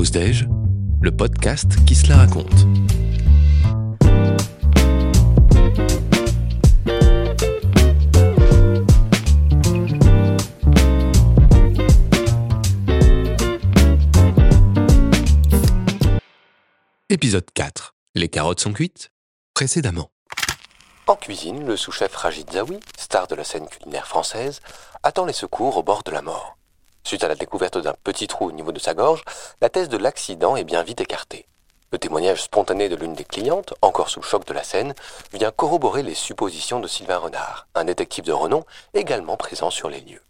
Le podcast qui se la raconte. Épisode 4. Les carottes sont cuites Précédemment. En cuisine, le sous-chef Rajid Zawi, star de la scène culinaire française, attend les secours au bord de la mort. Suite à la découverte d'un petit trou au niveau de sa gorge, la thèse de l'accident est bien vite écartée. Le témoignage spontané de l'une des clientes, encore sous le choc de la scène, vient corroborer les suppositions de Sylvain Renard, un détective de renom également présent sur les lieux.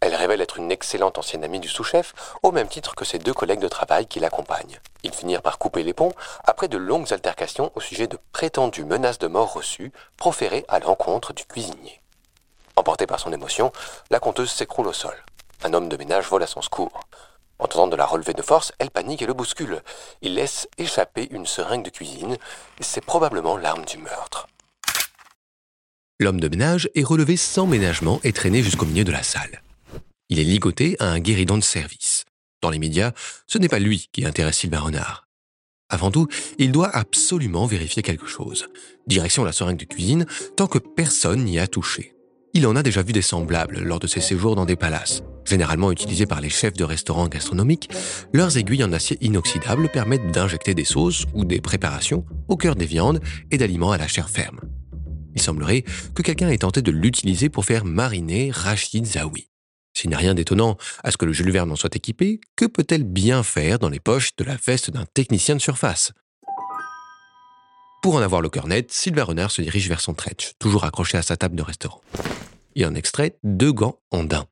Elle révèle être une excellente ancienne amie du sous-chef, au même titre que ses deux collègues de travail qui l'accompagnent. Ils finirent par couper les ponts après de longues altercations au sujet de prétendues menaces de mort reçues proférées à l'encontre du cuisinier. Emportée par son émotion, la conteuse s'écroule au sol. Un homme de ménage vole à son secours. En tentant de la relever de force, elle panique et le bouscule. Il laisse échapper une seringue de cuisine. C'est probablement l'arme du meurtre. L'homme de ménage est relevé sans ménagement et traîné jusqu'au milieu de la salle. Il est ligoté à un guéridon de service. Dans les médias, ce n'est pas lui qui intéresse Sylvain Renard. Avant tout, il doit absolument vérifier quelque chose. Direction la seringue de cuisine, tant que personne n'y a touché. Il en a déjà vu des semblables lors de ses séjours dans des palaces. Généralement utilisés par les chefs de restaurants gastronomiques, leurs aiguilles en acier inoxydable permettent d'injecter des sauces ou des préparations au cœur des viandes et d'aliments à la chair ferme. Il semblerait que quelqu'un ait tenté de l'utiliser pour faire mariner Rachid Zawi. S'il n'y a rien d'étonnant à ce que le Jules Verne en soit équipé, que peut-elle bien faire dans les poches de la veste d'un technicien de surface? Pour en avoir le cœur net, Sylvain Renard se dirige vers son tretch, toujours accroché à sa table de restaurant. Il en extrait deux gants en daim.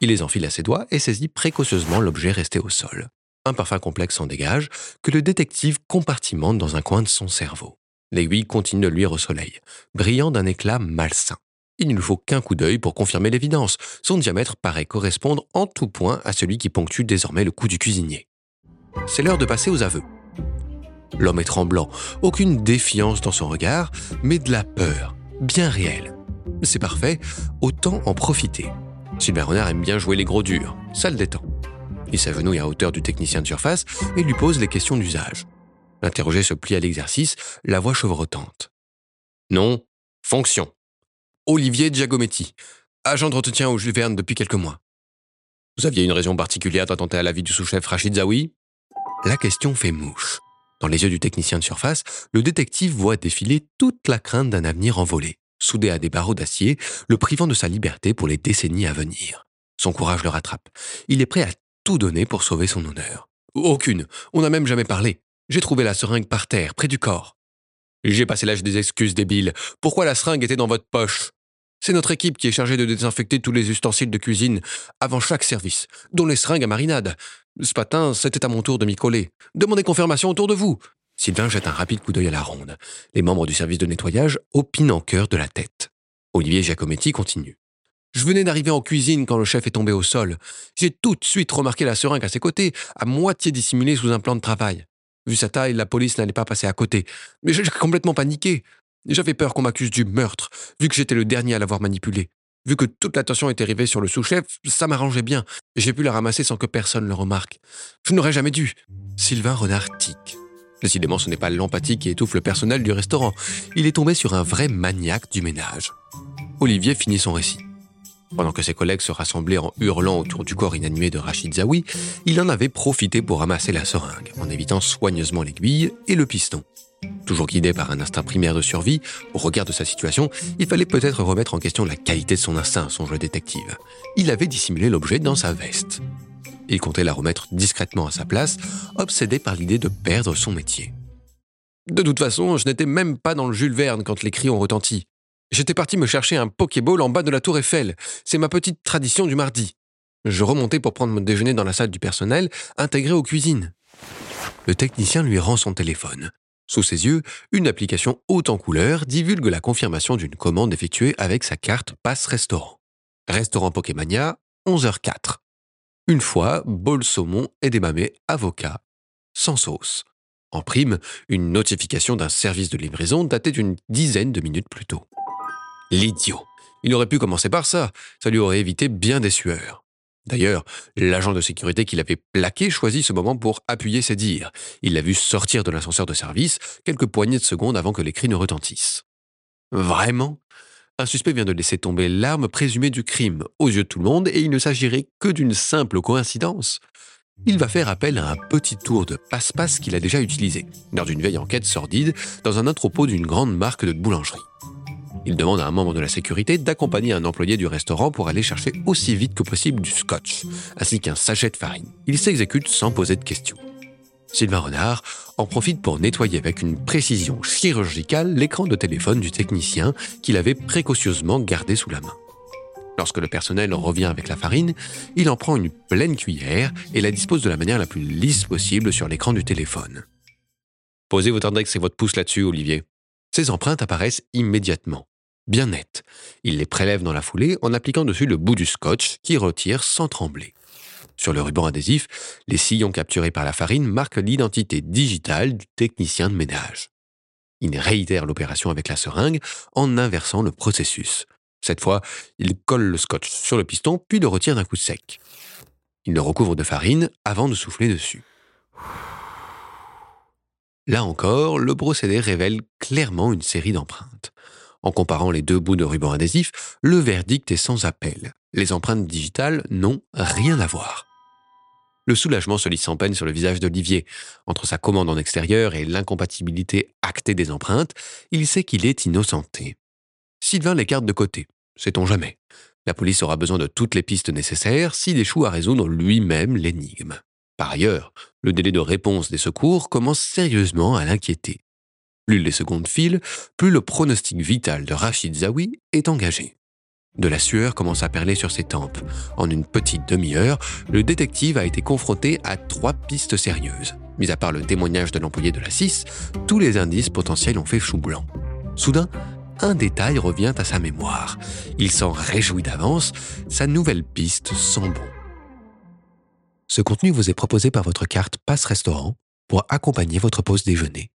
Il les enfile à ses doigts et saisit précautionneusement l'objet resté au sol. Un parfum complexe s'en dégage, que le détective compartimente dans un coin de son cerveau. L'aiguille continue de luire au soleil, brillant d'un éclat malsain. Il ne lui faut qu'un coup d'œil pour confirmer l'évidence. Son diamètre paraît correspondre en tout point à celui qui ponctue désormais le cou du cuisinier. C'est l'heure de passer aux aveux. L'homme est tremblant, aucune défiance dans son regard, mais de la peur, bien réelle. C'est parfait, autant en profiter. Sylvain Renard aime bien jouer les gros durs, ça le détend. Il s'agenouille à hauteur du technicien de surface et lui pose les questions d'usage. L'interrogé se plie à l'exercice, la voix chevrotante. Nom, fonction. Olivier Giacometti, agent d'entretien au Jules Verne depuis quelques mois. Vous aviez une raison particulière d'attenter à la vie du sous-chef Rachid Zawi La question fait mouche. Dans les yeux du technicien de surface, le détective voit défiler toute la crainte d'un avenir envolé, soudé à des barreaux d'acier, le privant de sa liberté pour les décennies à venir. Son courage le rattrape. Il est prêt à tout donner pour sauver son honneur. Aucune. On n'a même jamais parlé. J'ai trouvé la seringue par terre, près du corps. J'ai passé l'âge des excuses débiles. Pourquoi la seringue était dans votre poche? C'est notre équipe qui est chargée de désinfecter tous les ustensiles de cuisine avant chaque service, dont les seringues à marinade. Ce matin, c'était à mon tour de m'y coller. Demandez confirmation autour de vous. Sylvain jette un rapide coup d'œil à la ronde. Les membres du service de nettoyage opinent en cœur de la tête. Olivier Giacometti continue. Je venais d'arriver en cuisine quand le chef est tombé au sol. J'ai tout de suite remarqué la seringue à ses côtés, à moitié dissimulée sous un plan de travail. Vu sa taille, la police n'allait pas passer à côté. Mais j'ai complètement paniqué. J'avais peur qu'on m'accuse du meurtre, vu que j'étais le dernier à l'avoir manipulé. Vu que toute l'attention était rivée sur le sous-chef, ça m'arrangeait bien. J'ai pu la ramasser sans que personne le remarque. Je n'aurais jamais dû. Sylvain Renard tic. Décidément, ce n'est pas l'empathie qui étouffe le personnel du restaurant. Il est tombé sur un vrai maniaque du ménage. Olivier finit son récit. Pendant que ses collègues se rassemblaient en hurlant autour du corps inanimé de Rachid Zawi, il en avait profité pour ramasser la seringue, en évitant soigneusement l'aiguille et le piston. Toujours guidé par un instinct primaire de survie, au regard de sa situation, il fallait peut-être remettre en question la qualité de son instinct, songe le détective. Il avait dissimulé l'objet dans sa veste. Il comptait la remettre discrètement à sa place, obsédé par l'idée de perdre son métier. De toute façon, je n'étais même pas dans le Jules Verne quand les cris ont retenti. J'étais parti me chercher un Pokéball en bas de la tour Eiffel. C'est ma petite tradition du mardi. Je remontais pour prendre mon déjeuner dans la salle du personnel, intégrée aux cuisines. Le technicien lui rend son téléphone. Sous ses yeux, une application haute en couleur divulgue la confirmation d'une commande effectuée avec sa carte Passe Restaurant. Restaurant Pokémania, 11h04. Une fois, bol saumon et des sans sauce. En prime, une notification d'un service de livraison daté d'une dizaine de minutes plus tôt. L'idiot. Il aurait pu commencer par ça, ça lui aurait évité bien des sueurs. D'ailleurs, l'agent de sécurité qui l'avait plaqué choisit ce moment pour appuyer ses dires. Il l'a vu sortir de l'ascenseur de service quelques poignées de secondes avant que les cris ne retentissent. Vraiment? Un suspect vient de laisser tomber l'arme présumée du crime aux yeux de tout le monde et il ne s'agirait que d'une simple coïncidence. Il va faire appel à un petit tour de passe-passe qu'il a déjà utilisé, lors d'une vieille enquête sordide, dans un entrepôt d'une grande marque de boulangerie. Il demande à un membre de la sécurité d'accompagner un employé du restaurant pour aller chercher aussi vite que possible du scotch, ainsi qu'un sachet de farine. Il s'exécute sans poser de questions. Sylvain Renard en profite pour nettoyer avec une précision chirurgicale l'écran de téléphone du technicien qu'il avait précautionneusement gardé sous la main. Lorsque le personnel revient avec la farine, il en prend une pleine cuillère et la dispose de la manière la plus lisse possible sur l'écran du téléphone. Posez votre index et votre pouce là-dessus, Olivier. Ces empreintes apparaissent immédiatement bien net. Il les prélève dans la foulée en appliquant dessus le bout du scotch qui retire sans trembler. Sur le ruban adhésif, les sillons capturés par la farine marquent l'identité digitale du technicien de ménage. Il réitère l'opération avec la seringue en inversant le processus. Cette fois, il colle le scotch sur le piston puis le retire d'un coup sec. Il le recouvre de farine avant de souffler dessus. Là encore, le procédé révèle clairement une série d'empreintes. En comparant les deux bouts de ruban adhésif, le verdict est sans appel. Les empreintes digitales n'ont rien à voir. Le soulagement se lit sans peine sur le visage d'Olivier. Entre sa commande en extérieur et l'incompatibilité actée des empreintes, il sait qu'il est innocenté. Sylvain l'écarte de côté. Sait-on jamais. La police aura besoin de toutes les pistes nécessaires s'il échoue à résoudre lui-même l'énigme. Par ailleurs, le délai de réponse des secours commence sérieusement à l'inquiéter. Plus les secondes filent, plus le pronostic vital de Rachid Zawi est engagé. De la sueur commence à perler sur ses tempes. En une petite demi-heure, le détective a été confronté à trois pistes sérieuses. Mis à part le témoignage de l'employé de la 6, tous les indices potentiels ont fait chou blanc. Soudain, un détail revient à sa mémoire. Il s'en réjouit d'avance, sa nouvelle piste sent bon. Ce contenu vous est proposé par votre carte Passe Restaurant pour accompagner votre pause déjeuner.